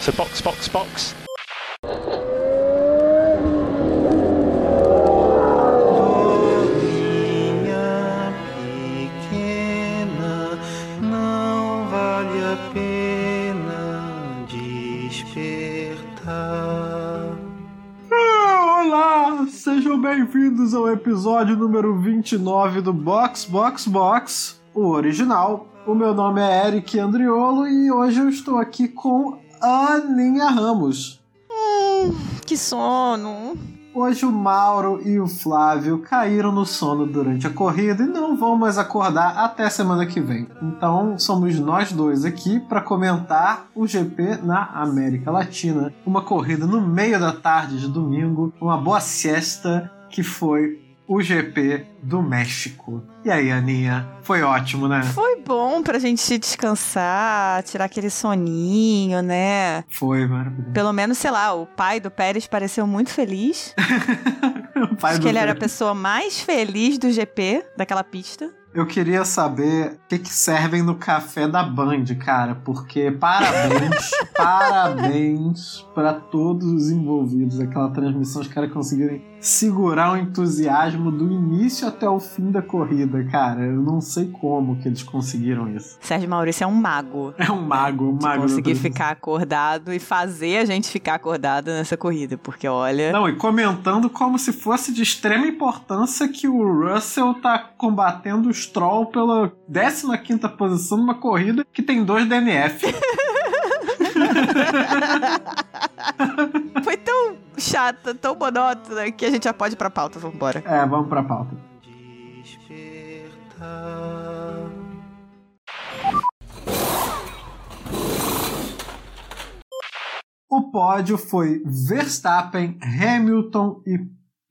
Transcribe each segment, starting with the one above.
So box, box, box. Bem-vindos ao episódio número 29 do Box Box Box, o original. O meu nome é Eric Andriolo e hoje eu estou aqui com Aninha Ramos. Que sono. Hoje o Mauro e o Flávio caíram no sono durante a corrida e não vão mais acordar até semana que vem. Então somos nós dois aqui para comentar o GP na América Latina. Uma corrida no meio da tarde de domingo, uma boa siesta que foi o GP do México. E aí, Aninha? Foi ótimo, né? Foi bom pra gente descansar, tirar aquele soninho, né? Foi maravilhoso. Pelo menos, sei lá, o pai do Pérez pareceu muito feliz. O pai Acho que ele era a pessoa mais feliz do GP, daquela pista. Eu queria saber o que, que servem no café da Band, cara, porque parabéns, parabéns para todos os envolvidos. Aquela transmissão, os caras conseguirem segurar o entusiasmo do início até o fim da corrida, cara. Eu não sei como que eles conseguiram isso. Sérgio Maurício é um mago. É um mago, um mago. conseguir ficar acordado e fazer a gente ficar acordado nessa corrida, porque olha. Não, e comentando como se fosse de extrema importância que o Russell tá combatendo o Stroll pela 15ª posição numa corrida que tem dois DNF. Foi tão chata, tão monótona que a gente já pode ir pra pauta. Vambora. É, vamos pra pauta. O pódio foi Verstappen, Hamilton e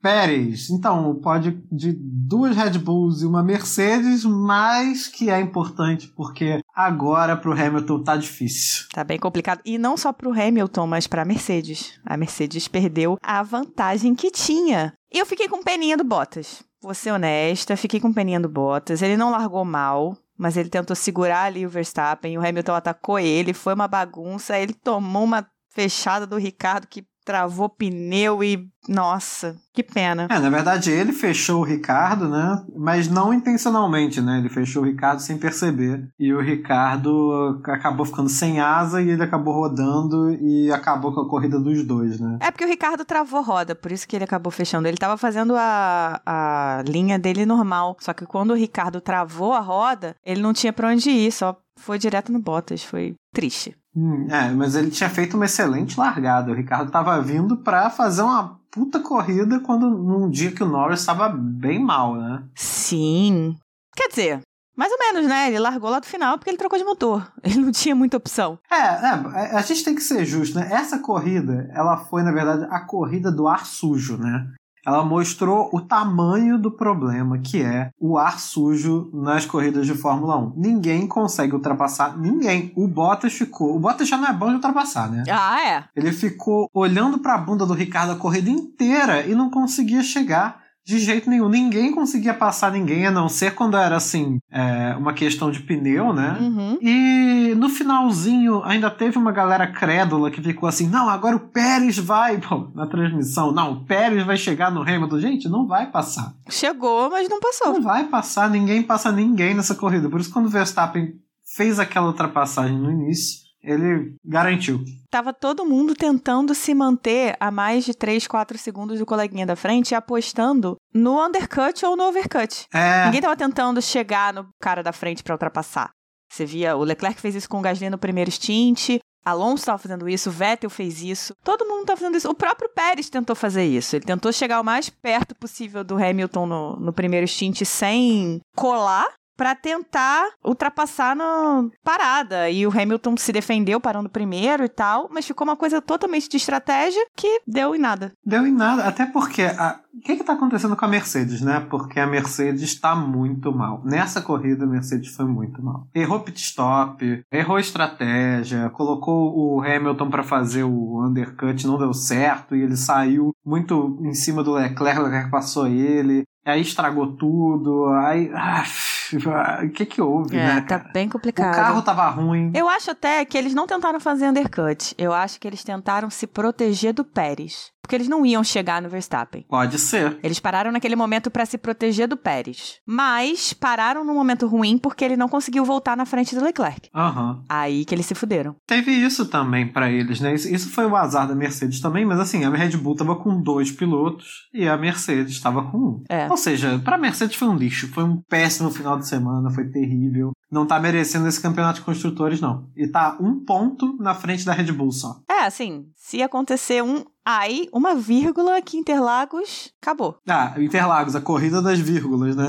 Pérez. Então, o pódio de duas Red Bulls e uma Mercedes, mas que é importante porque agora pro Hamilton tá difícil. Tá bem complicado. E não só pro Hamilton, mas pra Mercedes. A Mercedes perdeu a vantagem que tinha. E eu fiquei com peninha do Bottas. Vou ser honesta, fiquei com peninha do Bottas. Ele não largou mal, mas ele tentou segurar ali o Verstappen. O Hamilton atacou ele, foi uma bagunça. Ele tomou uma fechada do Ricardo que travou pneu e. Nossa, que pena. É, na verdade ele fechou o Ricardo, né? Mas não intencionalmente, né? Ele fechou o Ricardo sem perceber. E o Ricardo acabou ficando sem asa e ele acabou rodando e acabou com a corrida dos dois, né? É porque o Ricardo travou roda, por isso que ele acabou fechando. Ele tava fazendo a, a linha dele normal. Só que quando o Ricardo travou a roda, ele não tinha pra onde ir, só foi direto no Bottas. Foi triste. Hum, é, mas ele tinha feito uma excelente largada. O Ricardo tava vindo pra fazer uma puta corrida quando num dia que o Norris estava bem mal, né? Sim. Quer dizer, mais ou menos, né? Ele largou lá do final porque ele trocou de motor. Ele não tinha muita opção. É, é, a gente tem que ser justo, né? Essa corrida, ela foi, na verdade, a corrida do ar sujo, né? Ela mostrou o tamanho do problema que é o ar sujo nas corridas de Fórmula 1. Ninguém consegue ultrapassar ninguém. O Bottas ficou. O Bottas já não é bom de ultrapassar, né? Ah, é. Ele ficou olhando pra bunda do Ricardo a corrida inteira e não conseguia chegar de jeito nenhum. Ninguém conseguia passar ninguém, a não ser quando era assim, é, uma questão de pneu, né? Uhum. E no finalzinho ainda teve uma galera crédula que ficou assim: não, agora o Pérez vai, pô, na transmissão, não, o Pérez vai chegar no Hamilton. Gente, não vai passar. Chegou, mas não passou. Não vai passar, ninguém passa ninguém nessa corrida. Por isso, quando o Verstappen fez aquela ultrapassagem no início, ele garantiu. Tava todo mundo tentando se manter a mais de 3, 4 segundos do coleguinha da frente e apostando no undercut ou no overcut. É. Ninguém tava tentando chegar no cara da frente pra ultrapassar. Você via, o Leclerc fez isso com o Gasly no primeiro stint, Alonso estava fazendo isso, o Vettel fez isso, todo mundo tá fazendo isso. O próprio Pérez tentou fazer isso. Ele tentou chegar o mais perto possível do Hamilton no, no primeiro stint sem colar. Pra tentar ultrapassar na parada. E o Hamilton se defendeu parando primeiro e tal, mas ficou uma coisa totalmente de estratégia que deu em nada. Deu em nada, até porque a... o que está acontecendo com a Mercedes, né? Porque a Mercedes está muito mal. Nessa corrida, a Mercedes foi muito mal. Errou pit stop, errou estratégia, colocou o Hamilton para fazer o undercut, não deu certo, e ele saiu muito em cima do Leclerc, o Leclerc passou ele, aí estragou tudo, aí. Ah, O que que houve, É, né? tá cara? bem O complicado. carro tava ruim. Eu acho até que eles não tentaram fazer undercut. Eu acho que eles tentaram se proteger do Pérez. Porque eles não iam chegar no Verstappen. Pode ser. Eles pararam naquele momento pra se proteger do Pérez. Mas pararam num momento ruim porque ele não conseguiu voltar na frente do Leclerc. Aham. Aí que eles se fuderam. Teve isso também pra eles, né? Isso, isso foi o azar da Mercedes também, mas assim, a Red Bull tava com dois pilotos e a Mercedes estava com um. É. Ou seja, pra Mercedes foi um lixo, foi um péssimo final de semana, foi terrível. Não tá merecendo esse campeonato de construtores, não. E tá um ponto na frente da Red Bull só. É, assim, se acontecer um. Aí, uma vírgula que Interlagos acabou. Ah, Interlagos, a corrida das vírgulas, né?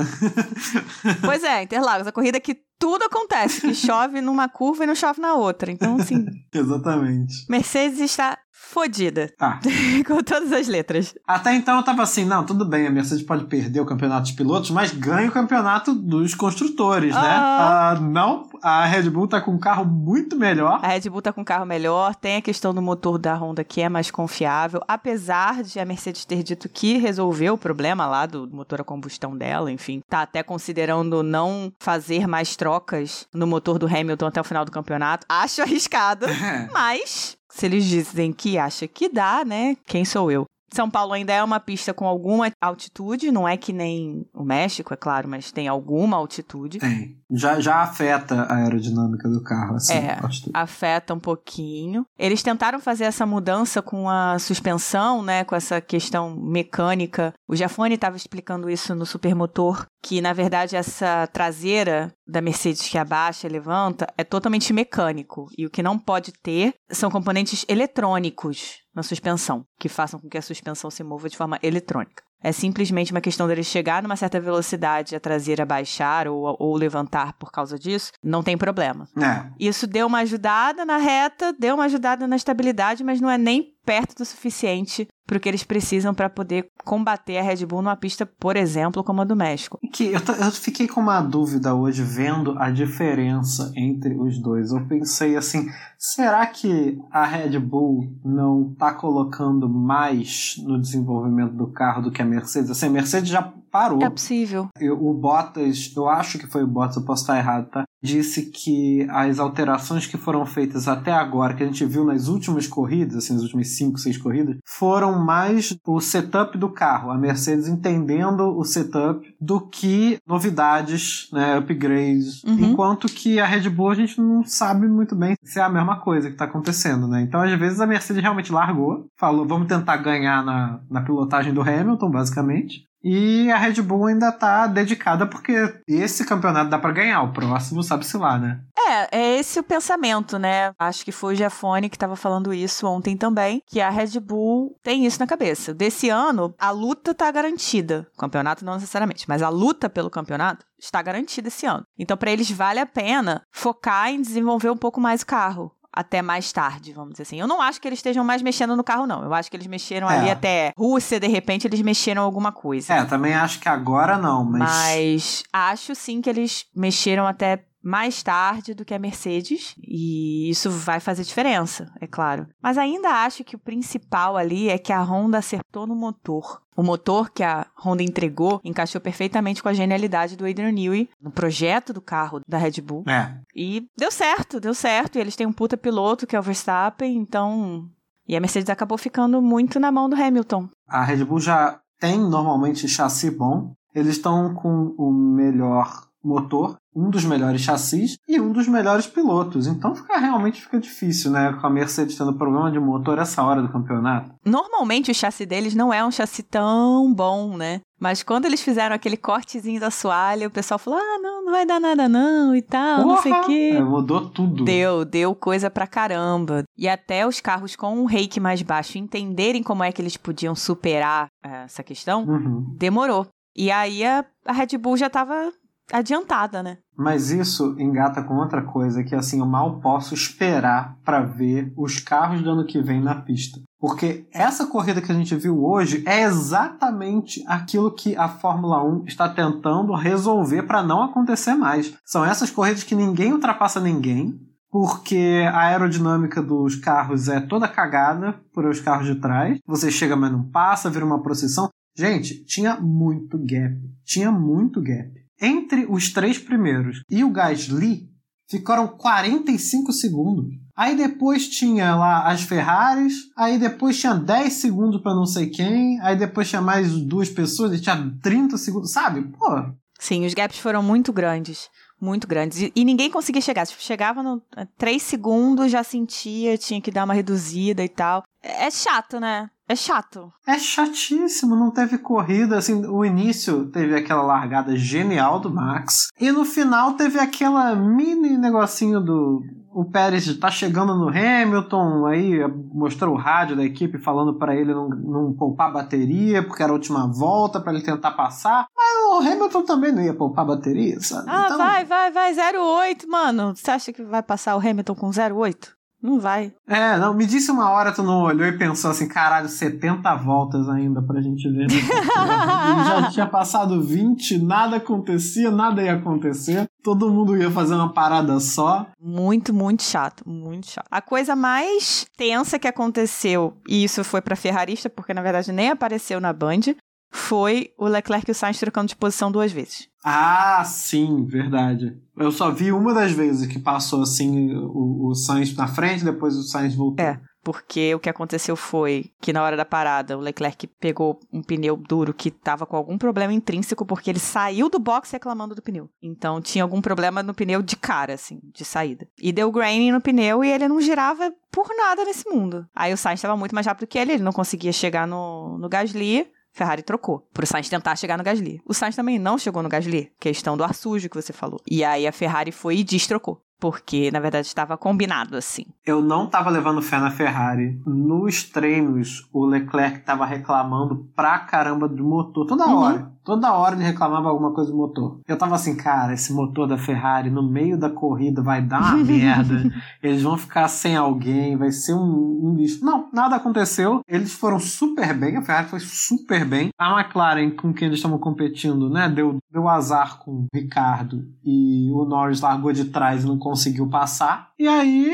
Pois é, Interlagos, a corrida que tudo acontece, que chove numa curva e não chove na outra. Então, assim, Exatamente. Mercedes está fodida. Tá. Com todas as letras. Até então eu tava assim, não, tudo bem, a Mercedes pode perder o campeonato de pilotos, mas ganha o campeonato dos construtores, né? Aham. Ah, não, a Red Bull tá com um carro muito melhor. A Red Bull tá com um carro melhor, tem a questão do motor da Honda que é mais confiável, apesar de a Mercedes ter dito que resolveu o problema lá do motor a combustão dela, enfim, tá até considerando não fazer mais trocas no motor do Hamilton até o final do campeonato. Acho arriscado, mas se eles dizem que acha que dá, né? Quem sou eu? São Paulo ainda é uma pista com alguma altitude, não é que nem o México, é claro, mas tem alguma altitude. Tem. Já, já afeta a aerodinâmica do carro, assim. É. afeta um pouquinho. Eles tentaram fazer essa mudança com a suspensão, né, com essa questão mecânica. O Jafone estava explicando isso no Supermotor, que na verdade essa traseira da Mercedes que abaixa e levanta é totalmente mecânico e o que não pode ter são componentes eletrônicos na suspensão, que façam com que a suspensão se mova de forma eletrônica. É simplesmente uma questão deles chegar numa certa velocidade, a traseira baixar ou, ou levantar por causa disso, não tem problema. É. Isso deu uma ajudada na reta, deu uma ajudada na estabilidade, mas não é nem perto do suficiente para que eles precisam para poder combater a Red Bull numa pista, por exemplo, como a do México. Que eu, eu fiquei com uma dúvida hoje vendo a diferença entre os dois. Eu pensei assim, será que a Red Bull não tá colocando mais no desenvolvimento do carro do que a Mercedes? Assim, a Mercedes já parou. É possível. Eu- o Bottas, eu acho que foi o Bottas, eu posso estar errado, tá? Disse que as alterações que foram feitas até agora, que a gente viu nas últimas corridas, assim, nas últimas 5, 6 corridas, foram mais o setup do carro, a Mercedes entendendo o setup do que novidades, né, upgrades. Uhum. Enquanto que a Red Bull a gente não sabe muito bem se é a mesma coisa que tá acontecendo, né? Então, às vezes, a Mercedes realmente largou, falou, vamos tentar ganhar na, na pilotagem do Hamilton, basicamente. E a Red Bull ainda tá dedicada porque esse campeonato dá pra ganhar, o próximo sabe-se lá, né? É, é esse o pensamento, né? Acho que foi o Jafone que estava falando isso ontem também, que a Red Bull tem isso na cabeça. Desse ano, a luta tá garantida. Campeonato não necessariamente, mas a luta pelo campeonato está garantida esse ano. Então, para eles vale a pena focar em desenvolver um pouco mais o carro. Até mais tarde, vamos dizer assim. Eu não acho que eles estejam mais mexendo no carro, não. Eu acho que eles mexeram É. ali até Rússia, de repente, eles mexeram alguma coisa. É, também acho que agora não, mas. Mas acho sim que eles mexeram até mais tarde do que a Mercedes e isso vai fazer diferença, é claro. Mas ainda acho que o principal ali é que a Honda acertou no motor. O motor que a Honda entregou encaixou perfeitamente com a genialidade do Adrian Newey no projeto do carro da Red Bull. É. E deu certo, deu certo. E eles têm um puta piloto que é o Verstappen, então. E a Mercedes acabou ficando muito na mão do Hamilton. A Red Bull já tem normalmente chassi bom. Eles estão com o melhor motor, um dos melhores chassis e um dos melhores pilotos. Então fica realmente fica difícil, né? Com a Mercedes tendo problema de motor essa hora do campeonato. Normalmente o chassi deles não é um chassi tão bom, né? Mas quando eles fizeram aquele cortezinho da soalha, o pessoal falou: ah, não, não vai dar nada não e tal, não sei o Porra! quê. É, mudou tudo. Deu, deu coisa pra caramba. E até os carros com um reiki mais baixo entenderem como é que eles podiam superar eh, essa questão, Uhum. demorou. E aí a, a Red Bull já tava adiantada, né? Mas isso engata com outra coisa que assim eu mal posso esperar para ver os carros do ano que vem na pista. Porque essa corrida que a gente viu hoje é exatamente aquilo que a Fórmula 1 está tentando resolver para não acontecer mais. São essas corridas que ninguém ultrapassa ninguém, porque a aerodinâmica dos carros é toda cagada por os carros de trás. Você chega, mas não passa, vira uma procissão. Gente, tinha muito gap. Tinha muito gap. Entre os três primeiros e o Gasly ficaram 45 segundos. Aí depois tinha lá as Ferraris, aí depois tinha 10 segundos para não sei quem, aí depois tinha mais duas pessoas e tinha 30 segundos, sabe? Pô. Sim, os gaps foram muito grandes. Muito grandes. E, e ninguém conseguia chegar. Tipo, chegava no 3 segundos, já sentia, tinha que dar uma reduzida e tal. É chato, né? É chato. É chatíssimo, não teve corrida. Assim, o início teve aquela largada genial do Max. E no final teve aquela mini negocinho do. O Pérez tá chegando no Hamilton, aí mostrou o rádio da equipe falando para ele não, não poupar bateria, porque era a última volta para ele tentar passar. Mas o Hamilton também não ia poupar bateria, sabe? Ah, então... vai, vai, vai, 08, mano. Você acha que vai passar o Hamilton com 08? Não vai. É, não, me disse uma hora, tu não olhou e pensou assim, caralho, 70 voltas ainda pra gente ver. Já tinha passado 20, nada acontecia, nada ia acontecer. Todo mundo ia fazer uma parada só. Muito, muito chato, muito chato. A coisa mais tensa que aconteceu, e isso foi pra ferrarista, porque na verdade nem apareceu na Band, foi o Leclerc e o Sainz trocando de posição duas vezes. Ah, sim, verdade. Eu só vi uma das vezes que passou assim o, o Sainz na frente, depois o Sainz voltou. É, porque o que aconteceu foi que na hora da parada o Leclerc pegou um pneu duro que estava com algum problema intrínseco porque ele saiu do box reclamando do pneu. Então tinha algum problema no pneu de cara, assim, de saída. E deu graining no pneu e ele não girava por nada nesse mundo. Aí o Sainz estava muito mais rápido que ele, ele não conseguia chegar no, no Gasly. Ferrari trocou pro Sainz tentar chegar no Gasly. O Sainz também não chegou no Gasly, questão do ar sujo que você falou. E aí a Ferrari foi e destrocou. Porque, na verdade, estava combinado assim. Eu não estava levando fé na Ferrari. Nos treinos, o Leclerc estava reclamando pra caramba do motor. Toda Uhum. Toda hora ele reclamava alguma coisa do motor. Eu tava assim, cara, esse motor da Ferrari no meio da corrida vai dar uma merda. Eles vão ficar sem alguém, vai ser um, um lixo. Não, nada aconteceu. Eles foram super bem, a Ferrari foi super bem. A McLaren, com quem eles estavam competindo, né, deu, deu azar com o Ricardo e o Norris largou de trás e não conseguiu passar. E aí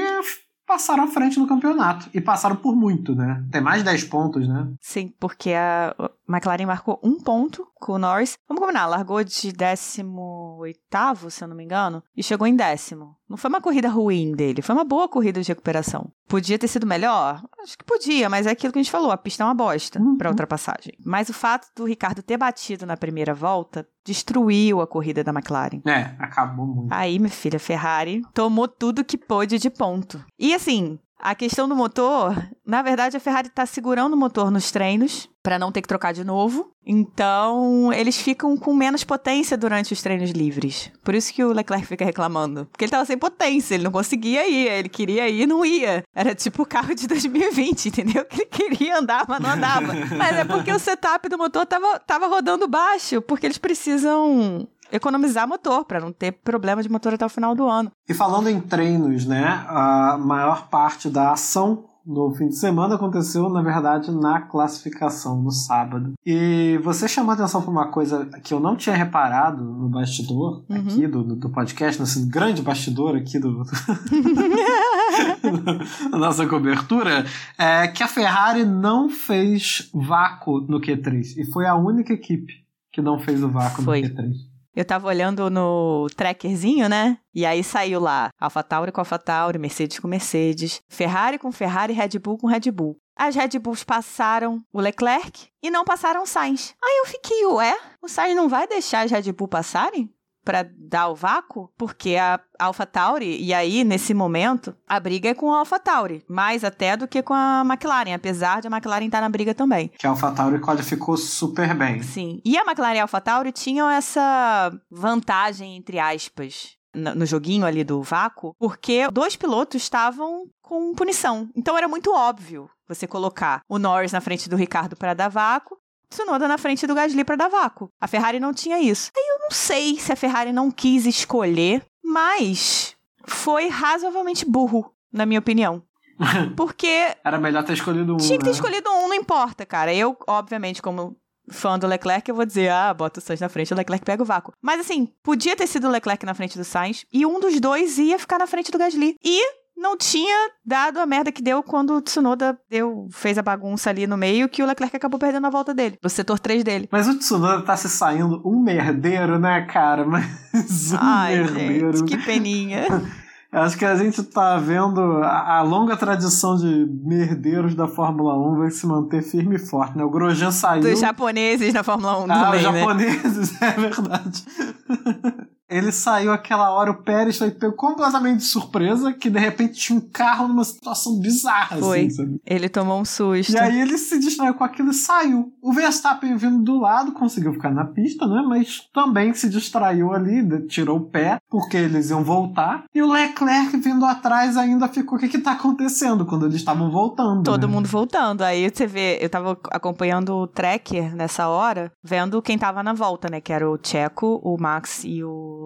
passaram à frente no campeonato. E passaram por muito, né? Tem mais de 10 pontos, né? Sim, porque a McLaren marcou um ponto com o Norris. Vamos combinar, largou de 18, se eu não me engano, e chegou em décimo. Não foi uma corrida ruim dele, foi uma boa corrida de recuperação. Podia ter sido melhor? Acho que podia, mas é aquilo que a gente falou, a pista é uma bosta Uhum. para ultrapassagem. Mas o fato do Ricardo ter batido na primeira volta destruiu a corrida da McLaren. É, acabou muito. Aí, minha filha, Ferrari tomou tudo que pôde de ponto. E assim, a questão do motor, na verdade, a Ferrari tá segurando o motor nos treinos para não ter que trocar de novo. Então, eles ficam com menos potência durante os treinos livres. Por isso que o Leclerc fica reclamando. Porque ele tava sem potência, ele não conseguia ir, ele queria ir e não ia. Era tipo o carro de 2020, entendeu? Que ele queria andar, mas não andava. mas é porque o setup do motor tava, tava rodando baixo, porque eles precisam economizar motor para não ter problema de motor até o final do ano. E falando em treinos, né? A maior parte da ação no fim de semana aconteceu, na verdade, na classificação, no sábado. E você chamou a atenção para uma coisa que eu não tinha reparado no bastidor Uhum. aqui do, do, do podcast, nesse grande bastidor aqui do, da nossa cobertura, é que a Ferrari não fez vácuo no Q3. E foi a única equipe que não fez o vácuo Foi. no Q3. Eu tava olhando no trackerzinho, né? E aí saiu lá AlphaTauri com AlphaTauri, Mercedes com Mercedes, Ferrari com Ferrari, Red Bull com Red Bull. As Red Bulls passaram o Leclerc e não passaram o Sainz. Aí eu fiquei, ué, o Sainz não vai deixar as Red Bull passarem? Pra dar o vácuo? Porque a AlphaTauri, e aí, nesse momento, a briga é com a AlphaTauri. Mais até do que com a McLaren, apesar de a McLaren estar na briga também. Que a AlphaTauri qualificou super bem. Sim. E a McLaren e a AlphaTauri tinham essa vantagem, entre aspas, no no joguinho ali do vácuo, porque dois pilotos estavam com punição. Então era muito óbvio você colocar o Norris na frente do Ricardo para dar vácuo, Tsunoda na frente do Gasly para dar vácuo. A Ferrari não tinha isso. Aí eu não sei se a Ferrari não quis escolher, mas foi razoavelmente burro, na minha opinião. Porque Era melhor ter escolhido um. tinha que ter né? escolhido um, não importa, cara. Eu, obviamente, como fã do Leclerc, eu vou dizer, ah, bota o Sainz na frente, o Leclerc pega o vácuo. Mas assim, podia ter sido o Leclerc na frente do Sainz e um dos dois ia ficar na frente do Gasly. E não tinha dado a merda que deu quando o Tsunoda deu, fez a bagunça ali no meio, que o Leclerc acabou perdendo a volta dele, no setor 3 dele. Mas o Tsunoda tá se saindo um merdeiro, né, cara? Mas um Ai, merdeiro. gente, que peninha. Acho que a gente tá vendo a, a longa tradição de merdeiros da Fórmula 1 vai se manter firme e forte, né? O Grosjean saiu. Dos japoneses na Fórmula 1 ah, também, os né? japoneses, é verdade. Ele saiu aquela hora, o Pérez foi pego completamente de surpresa, que de repente tinha um carro numa situação bizarra, Foi. assim, sabe? Ele tomou um susto. E aí ele se distraiu com aquilo e saiu. O Verstappen vindo do lado conseguiu ficar na pista, né? Mas também se distraiu ali, tirou o pé, porque eles iam voltar. E o Leclerc vindo atrás ainda ficou. O que que tá acontecendo quando eles estavam voltando? Todo né? mundo voltando. Aí você vê, eu tava acompanhando o tracker nessa hora, vendo quem tava na volta, né? Que era o Checo, o Max e o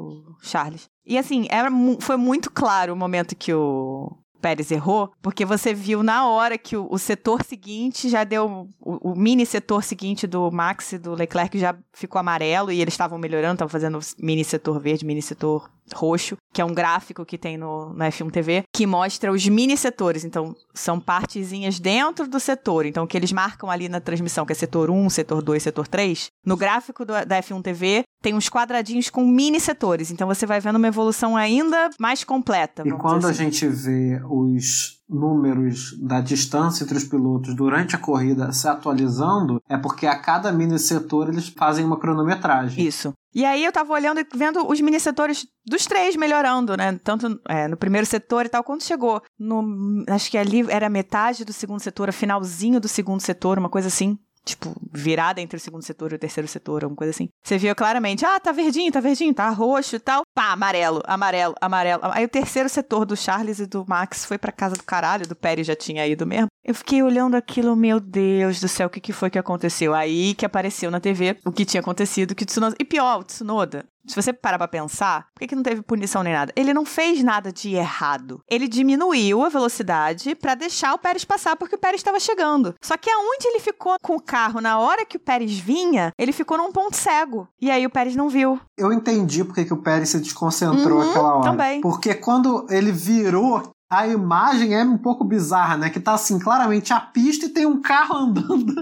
Charles. E assim, era, foi muito claro o momento que o Pérez errou, porque você viu na hora que o, o setor seguinte já deu. O, o mini setor seguinte do Max e do Leclerc já ficou amarelo e eles estavam melhorando, estavam fazendo mini setor verde, mini setor roxo, que é um gráfico que tem no, no F1 TV, que mostra os mini setores. Então, são partezinhas dentro do setor. Então, o que eles marcam ali na transmissão, que é setor 1, setor 2, setor 3, no gráfico do- da F1 TV tem uns quadradinhos com mini setores. Então, você vai vendo uma evolução ainda mais completa. E quando a assim. gente vê os números da distância entre os pilotos durante a corrida se atualizando, é porque a cada mini setor eles fazem uma cronometragem. Isso. E aí eu tava olhando e vendo os mini setores dos três melhorando, né? Tanto é, no primeiro setor e tal. Quando chegou no. Acho que ali era metade do segundo setor, finalzinho do segundo setor, uma coisa assim. Tipo, virada entre o segundo setor e o terceiro setor, alguma coisa assim. Você viu claramente, ah, tá verdinho, tá verdinho, tá roxo e tal. Pá, amarelo, amarelo, amarelo. Aí o terceiro setor do Charles e do Max foi pra casa do caralho, do Pérez já tinha ido mesmo. Eu fiquei olhando aquilo, meu Deus do céu, o que, que foi que aconteceu? Aí que apareceu na TV o que tinha acontecido, que Tsunoda... E pior, o Tsunoda, se você parar pra pensar, por que, que não teve punição nem nada? Ele não fez nada de errado. Ele diminuiu a velocidade pra deixar o Pérez passar, porque o Pérez estava chegando. Só que aonde ele ficou com o carro na hora que o Pérez vinha, ele ficou num ponto cego. E aí o Pérez não viu. Eu entendi porque que o Pérez se desconcentrou Uhum, aquela hora. também. Porque quando ele virou, a imagem é um pouco bizarra, né? Que tá assim, claramente a pista e tem um carro andando.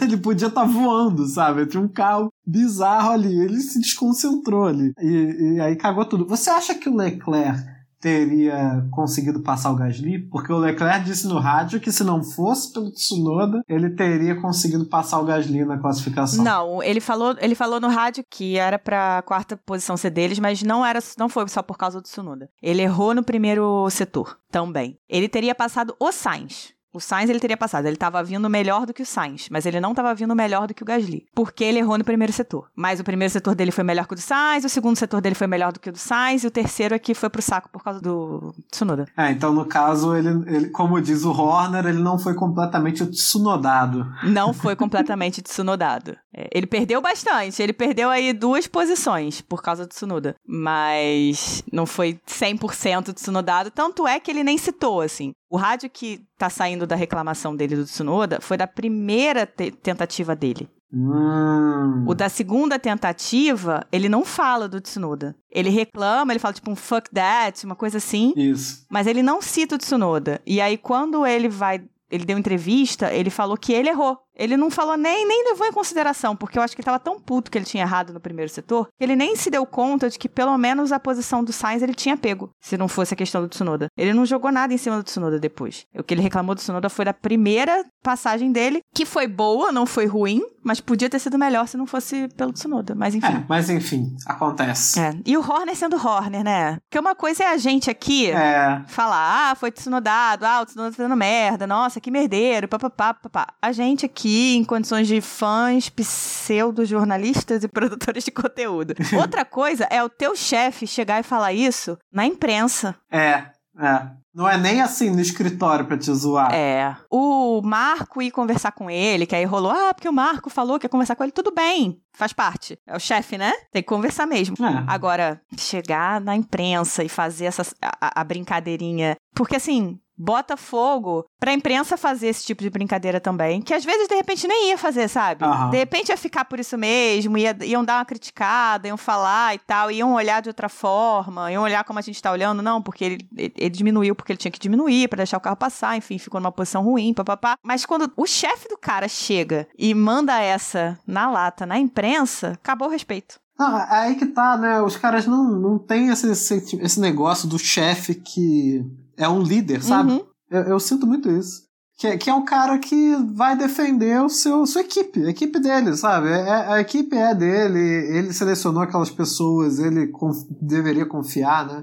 ele podia estar voando, sabe? Tinha um carro bizarro ali. Ele se desconcentrou ali. E, e aí cagou tudo. Você acha que o Leclerc teria conseguido passar o Gasly? Porque o Leclerc disse no rádio que se não fosse pelo Tsunoda, ele teria conseguido passar o Gasly na classificação. Não, ele falou, ele falou no rádio que era pra quarta posição ser deles, mas não era, não foi só por causa do Tsunoda. Ele errou no primeiro setor também. Ele teria passado o Sainz. O Sainz ele teria passado, ele estava vindo melhor do que o Sainz, mas ele não estava vindo melhor do que o Gasly, porque ele errou no primeiro setor. Mas o primeiro setor dele foi melhor que o do Sainz, o segundo setor dele foi melhor do que o do Sainz, e o terceiro aqui foi pro saco por causa do Tsunoda. É, então no caso, ele, ele, como diz o Horner, ele não foi completamente tsunodado. Não foi completamente Tsunodado. É, ele perdeu bastante, ele perdeu aí duas posições por causa do Tsunoda, mas não foi 100% Tsunodado, tanto é que ele nem citou, assim. O rádio que tá saindo da reclamação dele do Tsunoda foi da primeira te- tentativa dele. Hum. O da segunda tentativa, ele não fala do Tsunoda. Ele reclama, ele fala tipo um fuck that, uma coisa assim. Isso. Mas ele não cita o Tsunoda. E aí, quando ele vai. Ele deu entrevista, ele falou que ele errou. Ele não falou nem, nem levou em consideração, porque eu acho que ele tava tão puto que ele tinha errado no primeiro setor, que ele nem se deu conta de que pelo menos a posição do Sainz ele tinha pego, se não fosse a questão do Tsunoda. Ele não jogou nada em cima do Tsunoda depois. O que ele reclamou do Tsunoda foi da primeira passagem dele, que foi boa, não foi ruim, mas podia ter sido melhor se não fosse pelo Tsunoda. Mas enfim. É, mas enfim, acontece. É. E o Horner sendo Horner, né? Porque uma coisa é a gente aqui É. falar, ah, foi Tsunodado, ah, o Tsunoda tá fazendo merda, nossa, que merdeiro, papapá, papapá. A gente aqui, em condições de fãs, pseudo-jornalistas e produtores de conteúdo. Outra coisa é o teu chefe chegar e falar isso na imprensa. É, é. Não é nem assim no escritório pra te zoar. É. O Marco ir conversar com ele, que aí rolou, ah, porque o Marco falou que ia conversar com ele, tudo bem, faz parte. É o chefe, né? Tem que conversar mesmo. É. Agora, chegar na imprensa e fazer essa, a, a brincadeirinha. Porque assim, bota fogo pra imprensa fazer esse tipo de brincadeira também. Que às vezes, de repente, nem ia fazer, sabe? Aham. De repente ia ficar por isso mesmo, ia, iam dar uma criticada, iam falar e tal, iam olhar de outra forma, iam olhar como a gente tá olhando, não, porque ele, ele, ele diminuiu porque ele tinha que diminuir pra deixar o carro passar, enfim, ficou numa posição ruim, papapá. Mas quando o chefe do cara chega e manda essa na lata, na imprensa, acabou o respeito. Não, é aí que tá, né? Os caras não, não têm esse, esse, esse negócio do chefe que é um líder, sabe? Uhum. Eu, eu sinto muito isso. Que, é- que é um cara que vai defender o seu sua equipe, a equipe dele, sabe? É, a equipe é dele, ele selecionou aquelas pessoas, ele conf- deveria confiar, né?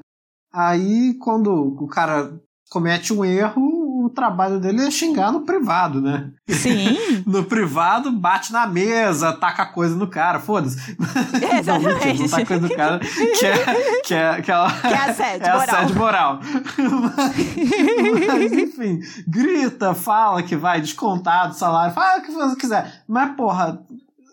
Aí, quando o cara comete um erro, trabalho dele é xingar no privado, né? Sim. No privado, bate na mesa, taca coisa no cara, foda-se. Não, mentira, não taca coisa no cara, que é, que é, que é, Que é assédio é moral. assédio moral. mas, mas, enfim, grita, fala que vai descontar do salário, fala o que você quiser. Mas, porra,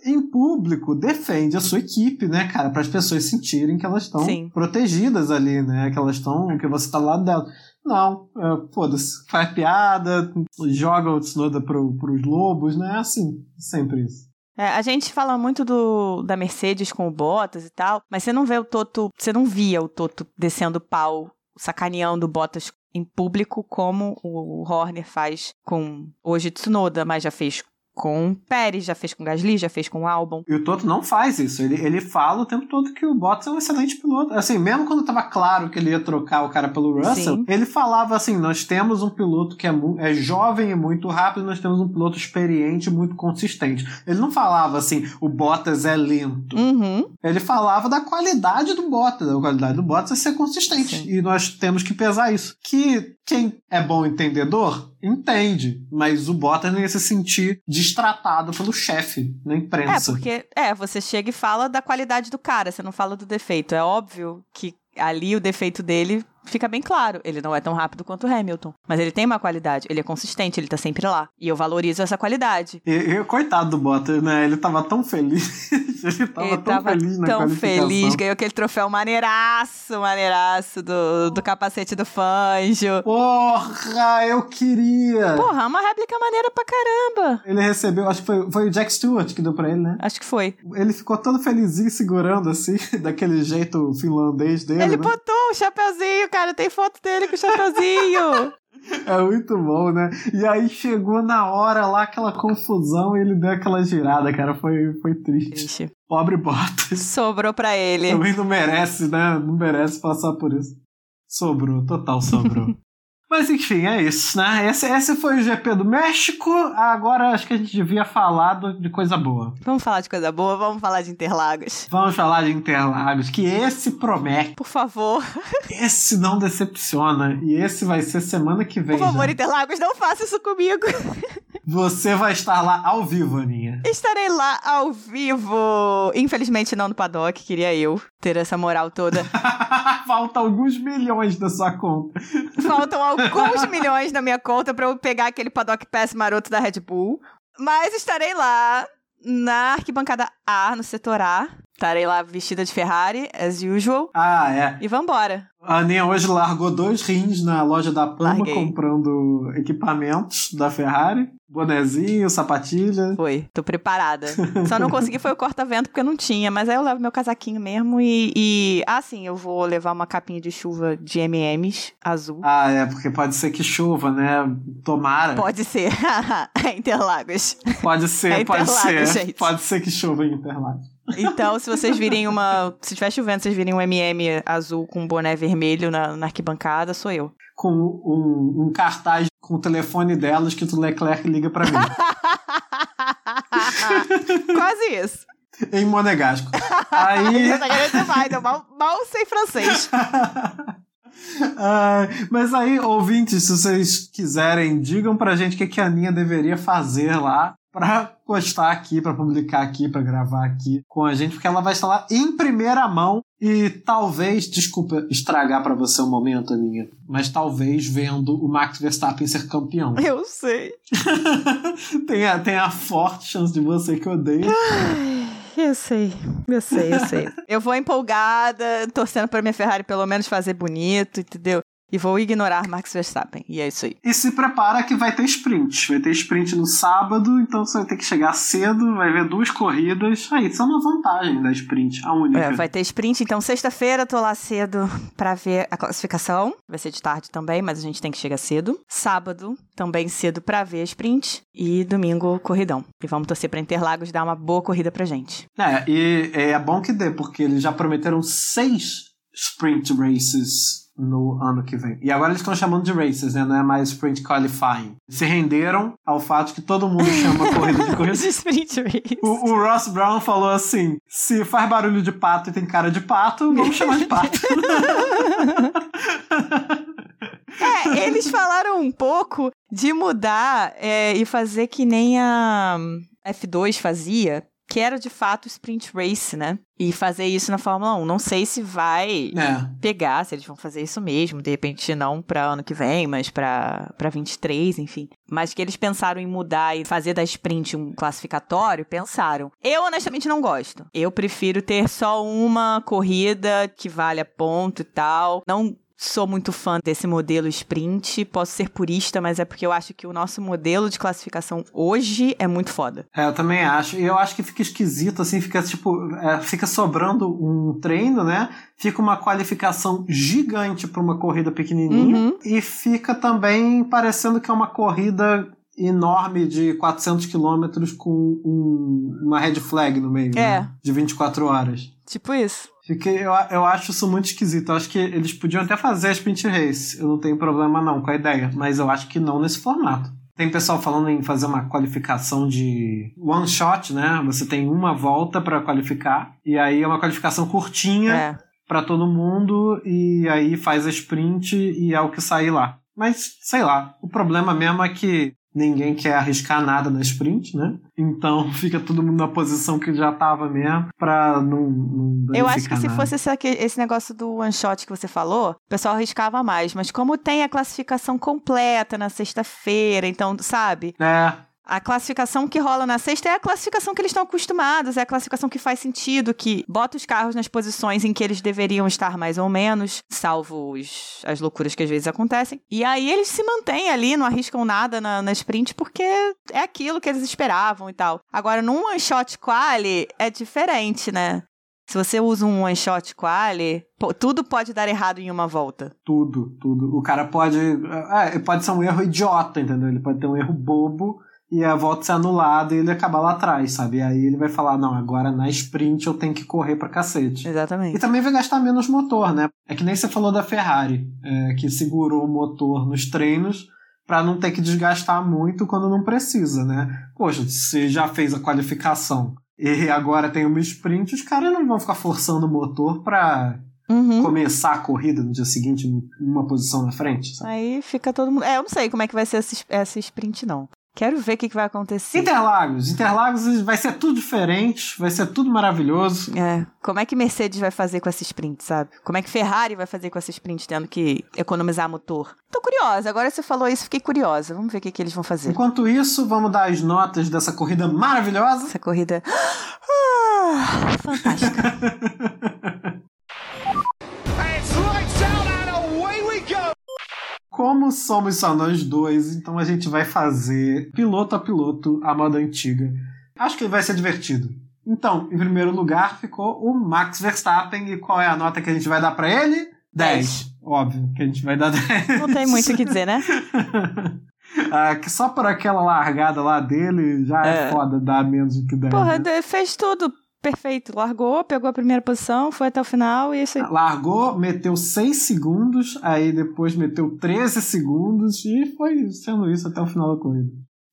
em público, defende a sua equipe, né, cara? Para as pessoas sentirem que elas estão protegidas ali, né? Que elas estão, que você tá do lado dela. Não, é, foda-se, faz piada, joga o Tsunoda pro, pros lobos, né? É assim, sempre isso. É, a gente fala muito do, da Mercedes com o Bottas e tal, mas você não vê o Toto, você não via o Toto descendo pau, sacaneando o Bottas em público como o Horner faz com hoje Tsunoda, mas já fez com Pérez, já fez com Gasly, já fez com Albon. E o Toto não faz isso. Ele, ele fala o tempo todo que o Bottas é um excelente piloto. Assim, mesmo quando tava claro que ele ia trocar o cara pelo Russell, Sim. ele falava assim: nós temos um piloto que é, é jovem e muito rápido, nós temos um piloto experiente e muito consistente. Ele não falava assim, o Bottas é lento. Uhum. Ele falava da qualidade do Bottas. A qualidade do Bottas é ser consistente. Sim. E nós temos que pesar isso. Que quem é bom entendedor, entende. Mas o Bottas ia se sentir destratado pelo chefe na É, imprensa. porque é, você chega e fala da qualidade do cara, você não fala do defeito. É óbvio que ali o defeito dele fica bem claro. Ele não é tão rápido quanto o Hamilton, mas ele tem uma qualidade, ele é consistente, ele tá sempre lá. E eu valorizo essa qualidade. E, e, coitado do Bottas, né? Ele tava tão feliz. ele tava ele tão tava feliz na tão feliz, ganhou aquele troféu maneiraço, maneiraço do, do capacete do Fanjo. Porra, eu queria! Porra, uma réplica maneira pra caramba. Ele recebeu, acho que foi, foi o Jack Stewart que deu pra ele, né? Acho que foi. Ele ficou todo felizinho segurando assim, daquele jeito finlandês dele. Ele né? botou o chapeuzinho, cara. Tem foto dele com o chapeuzinho. É muito bom, né? E aí chegou na hora lá aquela confusão e ele deu aquela girada, cara. Foi, foi triste. Triste. Pobre Bottas. Sobrou pra ele. Também não merece, né? Não merece passar por isso. Sobrou, total sobrou. Mas enfim, é isso, né? Esse, esse foi o GP do México. Agora acho que a gente devia falar do- de coisa boa. Vamos falar de coisa boa, vamos falar de Interlagos. Vamos falar de Interlagos, que esse promete, Por favor, esse não decepciona. E esse vai ser semana que vem. por favor, já. Interlagos, não faça isso comigo. Você vai estar lá ao vivo, Aninha. Estarei lá ao vivo. Infelizmente não no paddock, queria eu ter essa moral toda. Falta alguns milhões da sua conta. Faltam alguns milhões na minha conta pra eu pegar aquele paddock pass maroto da Red Bull. Mas estarei lá na arquibancada A, no setor A. Estarei lá vestida de Ferrari, as usual. Ah, é. E vambora. A Aninha hoje largou dois rins na loja da Puma Larguei. comprando equipamentos da Ferrari. Bonezinho, sapatilha. Foi, tô preparada. Só não consegui foi o corta-vento porque eu não tinha, mas aí eu levo meu casaquinho mesmo e, e. Ah, sim, eu vou levar uma capinha de chuva de MMs azul. Ah, é, porque pode ser que chova, né? Tomara. Pode ser. É Interlagos. Pode ser, É pode Interlagos, ser. gente. Pode ser que chova em Interlagos. Então, se vocês virem uma. Se estiver chovendo, vocês virem um MM azul com um boné vermelho na, na arquibancada, sou eu. Com um, um cartaz com o telefone dela escrito Leclerc liga pra mim. Quase isso. em Monegasco. Aí. Demais, eu mal, mal sei francês. Ah, mas aí, ouvintes, se vocês quiserem, digam pra gente o que, que a Aninha deveria fazer lá pra postar aqui, pra publicar aqui, pra gravar aqui com a gente, porque ela vai estar lá em primeira mão e talvez, desculpa estragar pra você o momento, Aninha, mas talvez vendo o Max Verstappen ser campeão. Eu sei. tem, a, tem a forte chance de você que odeia. Eu sei, eu sei, eu sei. Eu vou empolgada, torcendo pra minha Ferrari pelo menos fazer bonito, entendeu? E vou ignorar Max Verstappen. E é isso aí. E se prepara que vai ter sprint. Vai ter sprint no sábado, então você vai ter que chegar cedo, vai ver duas corridas. Aí, isso é uma vantagem da sprint, a única. É, vai ter sprint, então sexta-feira tô lá cedo pra ver a classificação. Vai ser de tarde também, mas a gente tem que chegar cedo. Sábado, também cedo pra ver a sprint. E domingo, corridão. E vamos torcer pra Interlagos dar uma boa corrida pra gente. É, e é bom que dê, porque eles já prometeram seis sprint races no ano que vem. E agora eles estão chamando de races, né? Não é mais sprint qualifying. Se renderam ao fato que todo mundo chama corrida de corrida. De sprint race. O, o Ross Brown falou assim: se faz barulho de pato e tem cara de pato, vamos chamar de pato. É, eles falaram um pouco de mudar é, e fazer que nem a F2 fazia, que era de fato sprint race, né? E fazer isso na Fórmula 1. Não sei se vai é. pegar, se eles vão fazer isso mesmo, de repente não para ano que vem, mas para para 23, enfim. Mas que eles pensaram em mudar e fazer da sprint um classificatório, pensaram. Eu honestamente não gosto. Eu prefiro ter só uma corrida que vale a ponto e tal. Não sou muito fã desse modelo sprint. Posso ser purista, mas é porque eu acho que o nosso modelo de classificação hoje é muito foda. É, eu também acho. E eu acho que fica esquisito, assim, fica tipo. é, fica sobrando um treino, né? Fica uma qualificação gigante para uma corrida pequenininha. Uhum. E fica também parecendo que é uma corrida enorme de 400 quilômetros com um- uma red flag no meio, É. né? De 24 horas. Tipo isso. Fiquei, eu, eu acho isso muito esquisito. Eu acho que eles podiam até fazer a sprint race. Eu não tenho problema não com a ideia, mas eu acho que não nesse formato. Tem pessoal falando em fazer uma qualificação de one shot, né? Você tem uma volta para qualificar e aí é uma qualificação curtinha É. para todo mundo e aí faz a sprint e é o que sair lá. Mas sei lá, o problema mesmo é que ninguém quer arriscar nada na sprint, né? Então fica todo mundo na posição que já tava mesmo pra não, não Eu acho que danificar se nada. fosse esse, esse negócio do one shot que você falou, o pessoal arriscava mais. Mas como tem a classificação completa na sexta-feira, então, sabe? É, A classificação que rola na sexta é a classificação que eles estão acostumados, é a classificação que faz sentido, que bota os carros nas posições em que eles deveriam estar mais ou menos, salvo os- as loucuras que às vezes acontecem. E aí eles se mantêm ali, não arriscam nada na, na sprint, porque é aquilo que eles esperavam e tal. Agora, num one shot quali, é diferente, né? Se você usa um one shot quali, tudo pode dar errado em uma volta. tudo, tudo. O cara pode. É, pode ser um erro idiota, entendeu? Ele pode ter um erro bobo e a volta ser anulada e ele acabar lá atrás, sabe? E aí ele vai falar: não, agora na sprint eu tenho que correr pra cacete. E Exatamente. também vai gastar menos motor, né? É que nem você falou da Ferrari, é, que segurou o motor nos treinos pra não ter que desgastar muito quando não precisa, né? Poxa, você já fez a qualificação e agora tem uma sprint, os caras não vão ficar forçando o motor pra Uhum. começar a corrida no dia seguinte numa posição na frente, sabe? Aí fica todo mundo. É, eu não sei como é que vai ser essa, es- essa sprint, não. Quero ver o que, que vai acontecer. Interlagos. Interlagos vai ser tudo diferente, vai ser tudo maravilhoso. É, como é que Mercedes vai fazer com essa sprint, sabe? Como é que Ferrari vai fazer com essa sprint, tendo que economizar motor? Tô curiosa, agora você falou isso, fiquei curiosa. Vamos ver o que, que eles vão fazer. Enquanto isso, vamos dar as notas dessa corrida maravilhosa. Essa corrida. Ah, fantástica. Como somos só nós dois, então a gente vai fazer piloto a piloto a moda antiga. Acho que vai ser divertido. Então, em primeiro lugar ficou o Max Verstappen. E qual é a nota que a gente vai dar pra ele? 10. Óbvio que a gente vai dar 10. Não tem muito o que dizer, né? Ah, que só por aquela largada lá dele já é, É. foda dar menos do que 10. Porra, né? fez tudo perfeito. Largou, pegou a primeira posição, foi até o final e é isso aí. Largou, meteu 6 segundos, aí depois meteu 13 segundos e foi sendo isso até o final da corrida.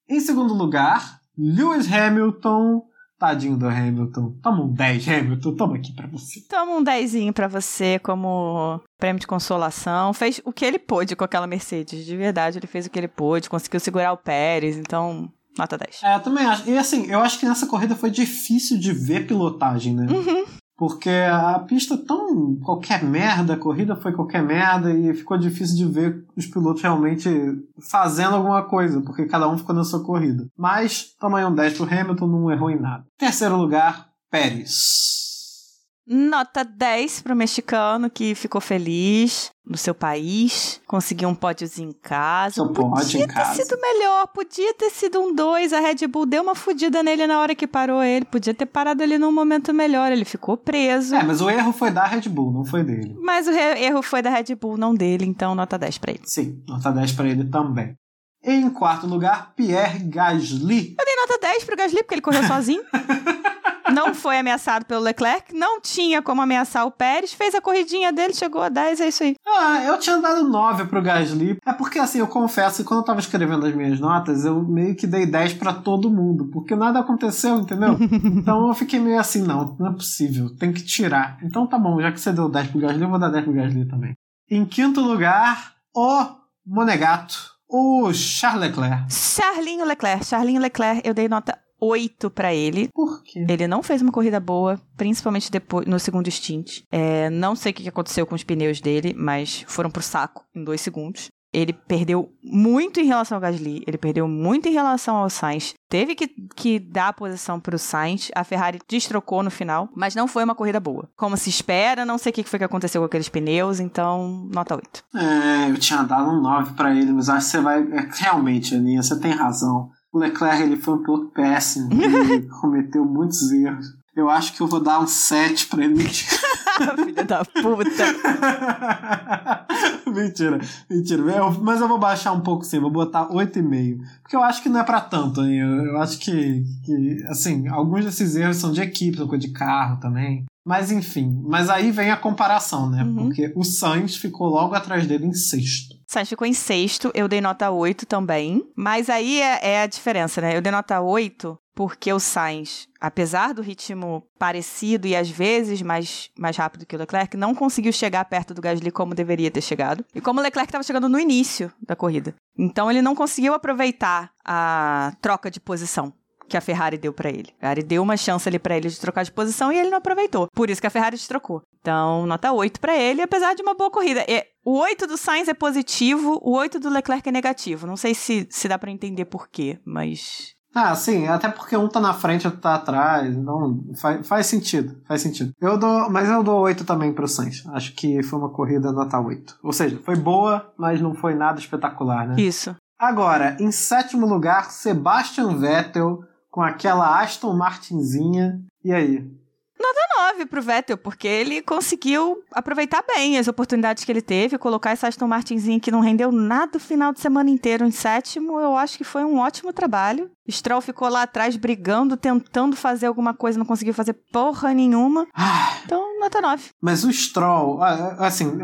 Em segundo lugar, Lewis Hamilton. Tadinho do Hamilton. Toma um 10, Hamilton. Toma aqui pra você. Toma um dezinho pra você como prêmio de consolação. Fez o que ele pôde com aquela Mercedes. De verdade, ele fez o que ele pôde. Conseguiu segurar o Pérez. Então, nota 10. É, eu também acho. E assim, eu acho que nessa corrida foi difícil de ver pilotagem, né? Uhum. Porque a pista tão qualquer merda, a corrida foi qualquer merda e ficou difícil de ver os pilotos realmente fazendo alguma coisa, porque cada um ficou na sua corrida. Mas, um 10 pro Hamilton, não errou em nada. Terceiro lugar, Pérez. Nota 10 pro mexicano que ficou feliz no seu país, conseguiu um pódiozinho em casa. Pódio podia em casa. ter sido melhor, podia ter sido um 2. A Red Bull deu uma fudida nele na hora que parou ele. Podia ter parado ele num momento melhor. Ele ficou preso. É, mas o erro foi da Red Bull, não foi dele. Mas o erro foi da Red Bull, não dele. Então, nota 10 pra ele. Sim, nota 10 pra ele também. Em quarto lugar, Pierre Gasly. Eu dei nota 10 pro Gasly, porque ele correu sozinho. não foi ameaçado pelo Leclerc, não tinha como ameaçar o Pérez, fez a corridinha dele, chegou a 10, é isso aí. Ah, eu tinha dado 9 pro Gasly. É porque, assim, eu confesso que quando eu tava escrevendo as minhas notas, eu meio que dei 10 pra todo mundo, porque nada aconteceu, entendeu? então eu fiquei meio assim, não, não é possível, tem que tirar. Então tá bom, já que você deu 10 pro Gasly, eu vou dar 10 pro Gasly também. Em quinto lugar, o Monegato, o Charles Leclerc. Charlinho Leclerc, Charlinho Leclerc, eu dei nota 8 pra ele. Por quê? Ele não fez uma corrida boa, principalmente depois no segundo stint. É, não sei o que aconteceu com os pneus dele, mas foram pro saco em dois segundos. Ele perdeu muito em relação ao Gasly, ele perdeu muito em relação ao Sainz. Teve que, que dar a posição pro Sainz, a Ferrari destrocou no final, mas não foi uma corrida boa. Como se espera, não sei o que foi que aconteceu com aqueles pneus, então nota 8. É, eu tinha dado um 9 pra ele, mas acho que você vai. é, realmente, Aninha, você tem razão. O Leclerc ele foi um piloto péssimo. Ele cometeu muitos erros. Eu acho que eu vou dar um 7 pra ele. Filha da puta. mentira, mentira. Eu- mas eu vou baixar um pouco sim, vou botar 8,5. Porque eu acho que não é pra tanto, hein? Eu, eu acho que, que, assim, alguns desses erros são de equipe, são de carro também. Mas enfim, mas aí vem a comparação, né? Uhum. Porque o Sainz ficou logo atrás dele em sexto. Sainz ficou em sexto, eu dei nota 8 também. Mas aí é, é a diferença, né? Eu dei nota 8 porque o Sainz, apesar do ritmo parecido e às vezes mais, mais rápido que o Leclerc, não conseguiu chegar perto do Gasly como deveria ter chegado. E como o Leclerc estava chegando no início da corrida. Então ele não conseguiu aproveitar a troca de posição que a Ferrari deu pra ele. A Ferrari deu uma chance ali pra ele de trocar de posição e ele não aproveitou. Por isso que a Ferrari destrocou. Então, nota 8 pra ele, apesar de uma boa corrida. É, o 8 do Sainz é positivo, o 8 do Leclerc é negativo. Não sei se, se dá pra entender por quê, mas Ah, sim, até porque um tá na frente, outro tá atrás. Então faz, faz sentido, faz sentido. Eu dou, mas eu dou 8 também pro Sainz. Acho que foi uma corrida nota 8. Ou seja, foi boa, mas não foi nada espetacular, né? isso. Agora, em sétimo lugar, Sebastian Vettel com aquela Aston Martinzinha. E aí? 9 pro Vettel, porque ele conseguiu aproveitar bem as oportunidades que ele teve, colocar essa Aston Martinzinha que não rendeu nada o final de semana inteiro em sétimo, eu acho que foi um ótimo trabalho. Stroll ficou lá atrás brigando, tentando fazer alguma coisa, não conseguiu fazer porra nenhuma. Ah, Então, nota 9. mas o Stroll, ah, assim,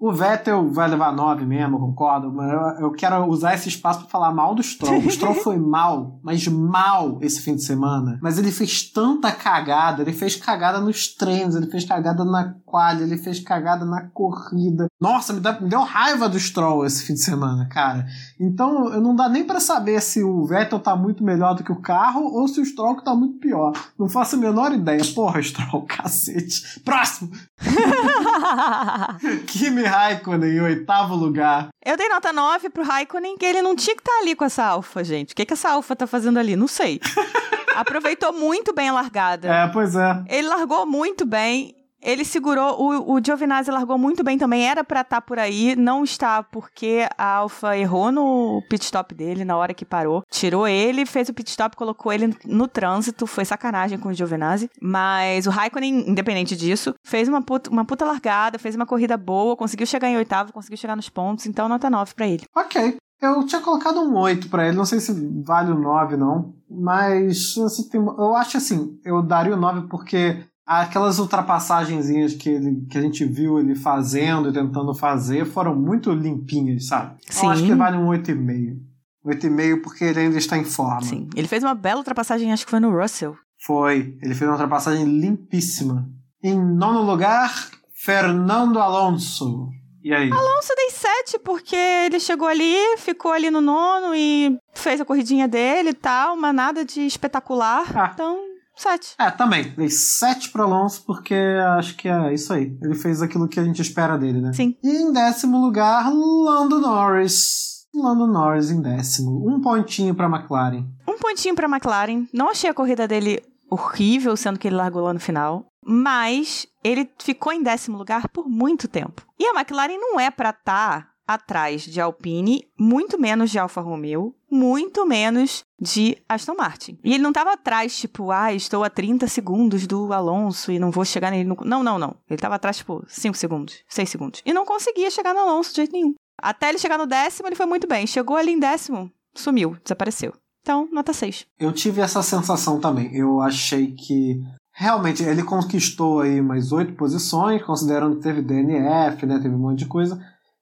o Vettel vai levar 9 mesmo, eu concordo, mas eu, eu quero usar esse espaço pra falar mal do Stroll. O Stroll foi mal, mas mal esse fim de semana. Mas ele fez tanta cagada, ele fez cagada nos treinos, ele fez cagada na quali, ele fez cagada na corrida. Nossa, me, dá- me deu raiva do Stroll esse fim de semana, cara. Então, eu não dá nem pra saber se o Vettel tá muito melhor do que o carro ou se o Stroll que tá muito pior. Não faço a menor ideia. Porra, Stroll, cacete. Próximo! Kimi Raikkonen em oitavo lugar. Eu dei nota 9 pro Raikkonen, que ele não tinha que estar ali com essa alfa, gente. O que, que essa alfa tá fazendo ali? Não sei. Aproveitou muito bem a largada. É, pois é. Ele largou muito bem. Ele segurou, o, o Giovinazzi largou muito bem também, era pra estar por aí, não está porque a Alfa errou no pit stop dele na hora que parou. Tirou ele, fez o pit stop, colocou ele no trânsito, foi sacanagem com o Giovinazzi. Mas o Raikkonen, independente disso, fez uma puta, uma puta largada, fez uma corrida boa, conseguiu chegar em oitavo, conseguiu chegar nos pontos, então nota 9 pra ele. Ok. Eu tinha colocado um 8 pra ele, não sei se vale o 9 não, mas assim, eu acho assim, eu daria o 9 porque aquelas ultrapassagenzinhas que, ele, que a gente viu ele fazendo e tentando fazer foram muito limpinhas, sabe? Sim. Eu acho que vale um 8,5. 8,5 porque ele ainda está em forma. Sim. Ele fez uma bela ultrapassagem, acho que foi no Russell. Foi. Ele fez uma ultrapassagem limpíssima. Em nono lugar, Fernando Alonso. E aí? Alonso dei 7 porque ele chegou ali, ficou ali no nono e fez a corridinha dele e tal, mas nada de espetacular. Ah. Então, 7. É, também. Dei 7 pro Alonso porque acho que é isso aí. Ele fez aquilo que a gente espera dele, né? Sim. E em décimo lugar, Lando Norris. Lando Norris em décimo. Um pontinho pra McLaren. Um pontinho pra McLaren. Não achei a corrida dele horrível, sendo que ele largou lá no final. mas ele ficou em décimo lugar por muito tempo. E a McLaren não é para estar tá atrás de Alpine, muito menos de Alfa Romeo, muito menos de Aston Martin. E ele não estava atrás, tipo, ah, estou a 30 segundos do Alonso e não vou chegar nele. Não, não, não. Ele estava atrás, tipo, 5 segundos, 6 segundos. E não conseguia chegar no Alonso de jeito nenhum. Até ele chegar no décimo, ele foi muito bem. Chegou ali em décimo, sumiu, desapareceu. Então, nota 6. Eu tive essa sensação também. Eu achei que realmente ele conquistou aí mais oito posições, considerando que teve DNF, né? Teve um monte de coisa.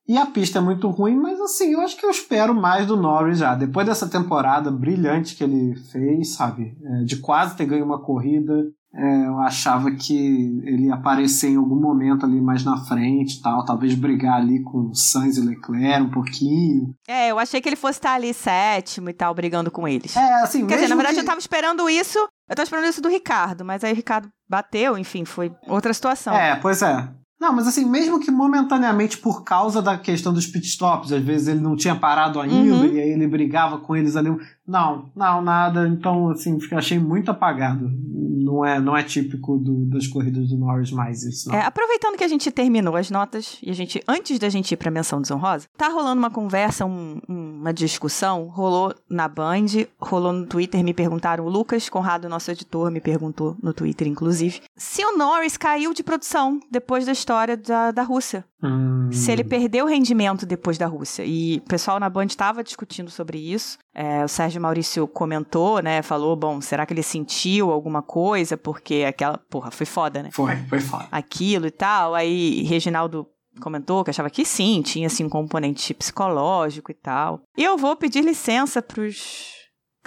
E a pista é muito ruim, mas assim, eu acho que eu espero mais do Norris já. Depois dessa temporada brilhante que ele fez, sabe? É, de quase ter ganho uma corrida, é, eu achava que ele ia aparecer em algum momento ali mais na frente tal, talvez brigar ali com Sainz e Leclerc um pouquinho. É, eu achei que ele fosse estar ali sétimo e tal, brigando com eles. É, assim, Quer dizer, na verdade que... eu tava esperando isso, eu tava esperando isso do Ricardo, mas aí o Ricardo bateu, enfim, foi outra situação. É, pois é. Não, mas assim, mesmo que momentaneamente por causa da questão dos pitstops, às vezes ele não tinha parado ainda uhum. e aí ele brigava com eles ali. Não, não, nada. Então, assim, achei muito apagado. Não é, não é típico do, das corridas do Norris mais isso. É, aproveitando que a gente terminou as notas e a gente, antes da gente ir pra menção desonrosa, tá rolando uma conversa, um, uma discussão, rolou na Band, rolou no Twitter, me perguntaram, o Lucas Conrado, nosso editor, me perguntou no Twitter, inclusive, se o Norris caiu de produção depois da história da, da Rússia. Hum. Se ele perdeu o rendimento depois da Rússia. E o pessoal na Band estava discutindo sobre isso. É, o Sérgio Maurício comentou, né? Falou, bom, será que ele sentiu alguma coisa? Porque aquela, porra, foi foda, né? Foi, foi foda. Aquilo e tal. Aí Reginaldo comentou que achava que sim, tinha assim um componente psicológico e tal. E eu vou pedir licença pros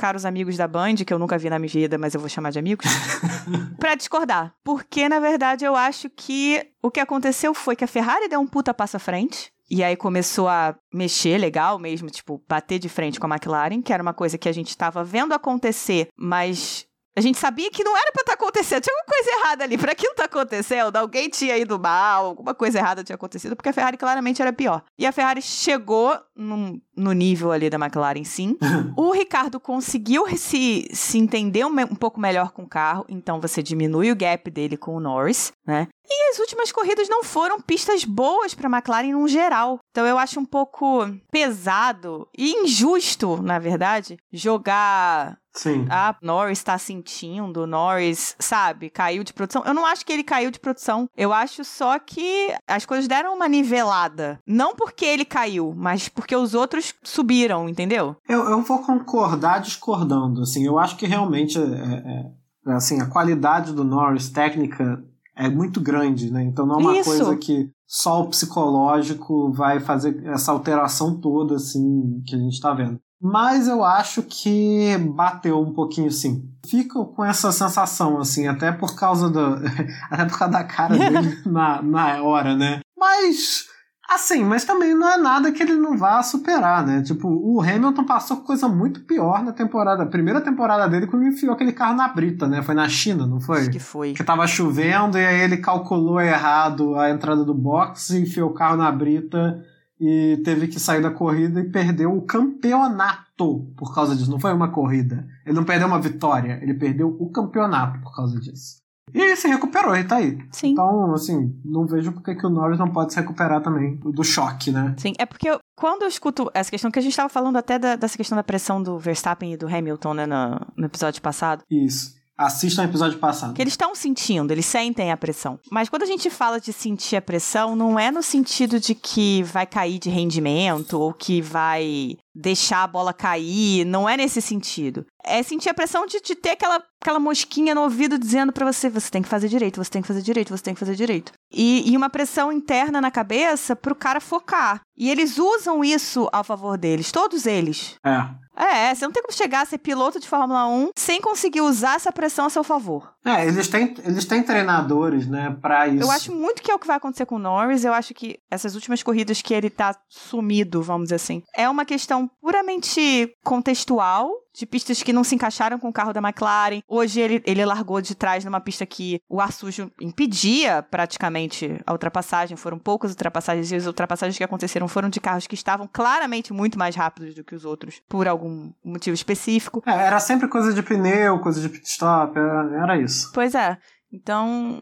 caros amigos da Band, que eu nunca vi na minha vida, mas eu vou chamar de amigos, para discordar. Porque, na verdade, eu acho que o que aconteceu foi que a Ferrari deu um puta passo à frente. E aí começou a mexer legal mesmo, tipo, bater de frente com a McLaren, que era uma coisa que a gente estava vendo acontecer, mas a gente sabia que não era pra estar tá acontecendo. Tinha alguma coisa errada ali. Pra aquilo tá acontecendo, alguém tinha ido mal, alguma coisa errada tinha acontecido, porque a Ferrari claramente era pior. E a Ferrari chegou num, no nível ali da McLaren, sim. o Ricardo conseguiu se, se entender um, um pouco melhor com o carro, então você diminui o gap dele com o Norris, né? E as últimas corridas não foram pistas boas para a McLaren no geral. Então eu acho um pouco pesado e injusto, na verdade, jogar Sim. Ah, Norris está sentindo, Norris, sabe, caiu de produção. Eu não acho que ele caiu de produção. Eu acho só que as coisas deram uma nivelada. Não porque ele caiu, mas porque os outros subiram, entendeu? Eu, eu vou concordar discordando. Assim, eu acho que realmente é, é, é assim, a qualidade do Norris técnica é muito grande, né? Então não é uma Isso. coisa que só o psicológico vai fazer essa alteração toda, assim, que a gente está vendo mas eu acho que bateu um pouquinho sim. Fico com essa sensação, assim, até por causa do. até por causa da cara dele na, na hora, né? Mas. Assim, mas também não é nada que ele não vá superar, né? Tipo, o Hamilton passou coisa muito pior na temporada. Primeira temporada dele, quando enfiou aquele carro na brita, né? Foi na China, não foi? Acho que foi. Que tava chovendo e aí ele calculou errado a entrada do box, enfiou o carro na brita e teve que sair da corrida e perdeu o campeonato por causa disso. Não foi uma corrida. Ele não perdeu uma vitória, ele perdeu o campeonato por causa disso. E ele se recuperou, ele tá aí. Sim. Então, assim, não vejo porque que o Norris não pode se recuperar também do choque, né? Sim, é porque eu, quando eu escuto essa questão, que a gente estava falando até da, dessa questão da pressão do Verstappen e do Hamilton, né, no, no episódio passado. Isso. Assista o episódio passado. Que eles estão sentindo, eles sentem a pressão. Mas quando a gente fala de sentir a pressão, não é no sentido de que vai cair de rendimento ou que vai deixar a bola cair, não é nesse sentido. É sentir a pressão de, de ter aquela, aquela mosquinha no ouvido dizendo para você: você tem que fazer direito, você tem que fazer direito, você tem que fazer direito. E, e uma pressão interna na cabeça pro cara focar. E eles usam isso a favor deles, todos eles. É. É, você não tem como chegar a ser piloto de Fórmula 1 sem conseguir usar essa pressão a seu favor. É, eles têm, eles têm treinadores, né, pra isso. Eu acho muito que é o que vai acontecer com o Norris. Eu acho que essas últimas corridas que ele tá sumido, vamos dizer assim, é uma questão puramente contextual de pistas que não se encaixaram com o carro da McLaren. Hoje ele, ele largou de trás numa pista que o ar sujo impedia praticamente a ultrapassagem. Foram poucas ultrapassagens e as ultrapassagens que aconteceram foram de carros que estavam claramente muito mais rápidos do que os outros, por algum motivo específico. É, era sempre coisa de pneu, coisa de pit stop, era, era isso. Pois é. Então,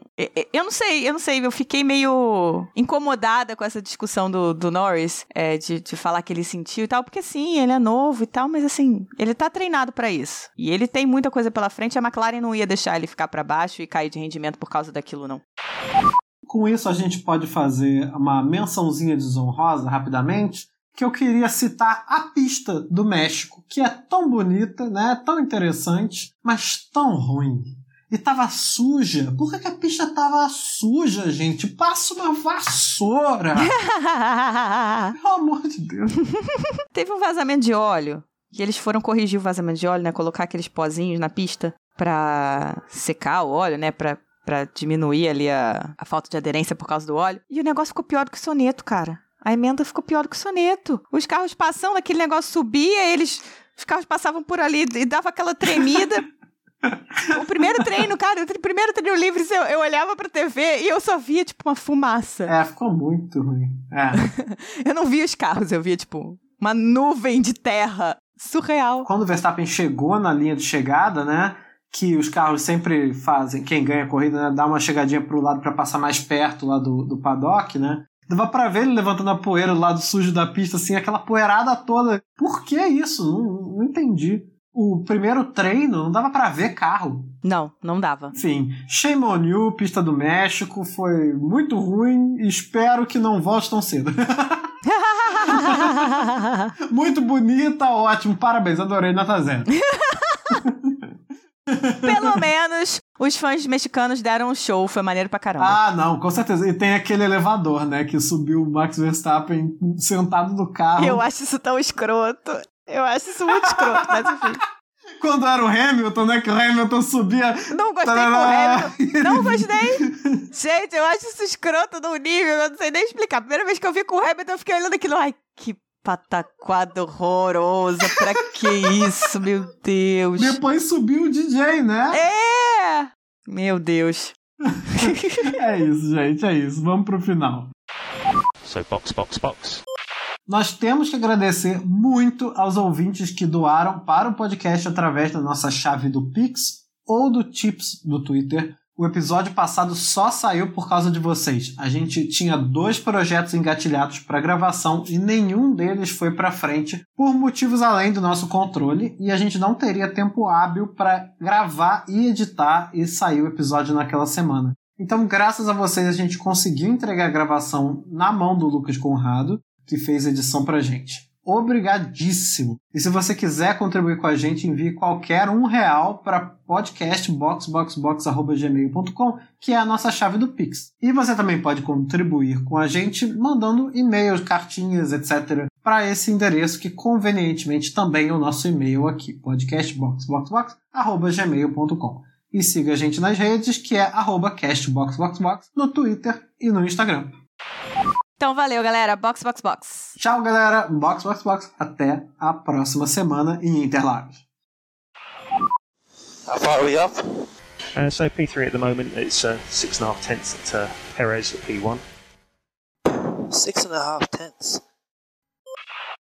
eu não sei, eu não sei, eu fiquei meio incomodada com essa discussão do, do Norris, é, de, de falar que ele sentiu e tal, porque sim, ele é novo e tal, mas assim, ele tá treinado pra isso. E ele tem muita coisa pela frente, a McLaren não ia deixar ele ficar pra baixo e cair de rendimento por causa daquilo, não. Com isso, a gente pode fazer uma mençãozinha desonrosa rapidamente, que eu queria citar a pista do México, que é tão bonita, né, tão interessante, mas tão ruim. E tava suja. Por que, que a pista tava suja, gente? Passa uma vassoura! Pelo amor de Deus. Teve um vazamento de óleo, e eles foram corrigir o vazamento de óleo, né, colocar aqueles pozinhos na pista pra secar o óleo, né, pra, pra diminuir ali a, a falta de aderência por causa do óleo. E o negócio ficou pior do que o soneto, cara. A emenda ficou pior do que o soneto. Os carros passando, aquele negócio subia, eles. Os carros passavam por ali e dava aquela tremida. o primeiro treino, cara, o primeiro treino livre, eu, eu olhava pra TV e eu só via, tipo, uma fumaça. É, ficou muito ruim. É. Eu não via os carros, eu via, tipo, uma nuvem de terra. Surreal. Quando o Verstappen chegou na linha de chegada, né? Que os carros sempre fazem, quem ganha a corrida, né, dá uma chegadinha pro lado para passar mais perto lá do, do paddock, né? Dava pra ver ele levantando a poeira do lado sujo da pista, assim, aquela poeirada toda. Por que isso? Não, não entendi. O primeiro treino não dava pra ver carro. Não, não dava. Enfim, shame on you, pista do México, foi muito ruim e espero que não volte tão cedo. muito bonita, ótimo, parabéns, adorei, nota zero. Pelo menos os fãs mexicanos deram um show, foi maneiro pra caramba. Ah, não, com certeza. E tem aquele elevador, né, que subiu o Max Verstappen sentado no carro. Eu acho isso tão escroto. Eu acho isso muito escroto, mas enfim. Quando era o Hamilton, né, que o Hamilton subia... Não gostei com o Hamilton. Não gostei. Gente, eu acho isso escroto num nível, eu não sei nem explicar. Primeira vez que eu vi com o Hamilton, eu fiquei olhando aquilo. Ai, que pataquada horrorosa. Pra que isso, meu Deus? Depois subiu o DJ, né? É! Meu Deus. é isso, gente, é isso. Vamos pro final. So box, box, box. Nós temos que agradecer muito aos ouvintes que doaram para o podcast através da nossa chave do Pix ou do Tips do Twitter. O episódio passado só saiu por causa de vocês. A gente tinha dois projetos engatilhados para gravação e nenhum deles foi para frente por motivos além do nosso controle e a gente não teria tempo hábil para gravar e editar e sair o episódio naquela semana. Então, graças a vocês, a gente conseguiu entregar a gravação na mão do Lucas Conrado que fez a edição pra gente. Obrigadíssimo! E se você quiser contribuir com a gente, envie qualquer um real para podcastboxboxbox.gmail.com, que é a nossa chave do Pix. E você também pode contribuir com a gente mandando e-mails, cartinhas, etc. para esse endereço que convenientemente também é o nosso e-mail aqui, podcastboxboxbox.gmail.com. E siga a gente nas redes, que é arroba castboxboxbox, no Twitter e no Instagram. Então valeu, galera. Box, box, box. Tchau, galera. Box, box, box. Até a próxima semana em Interlagos. How far are we up? Uh, so P3 at the moment, it's uh, six and a half tenths at uh, Perez at P1. Six and a half tenths.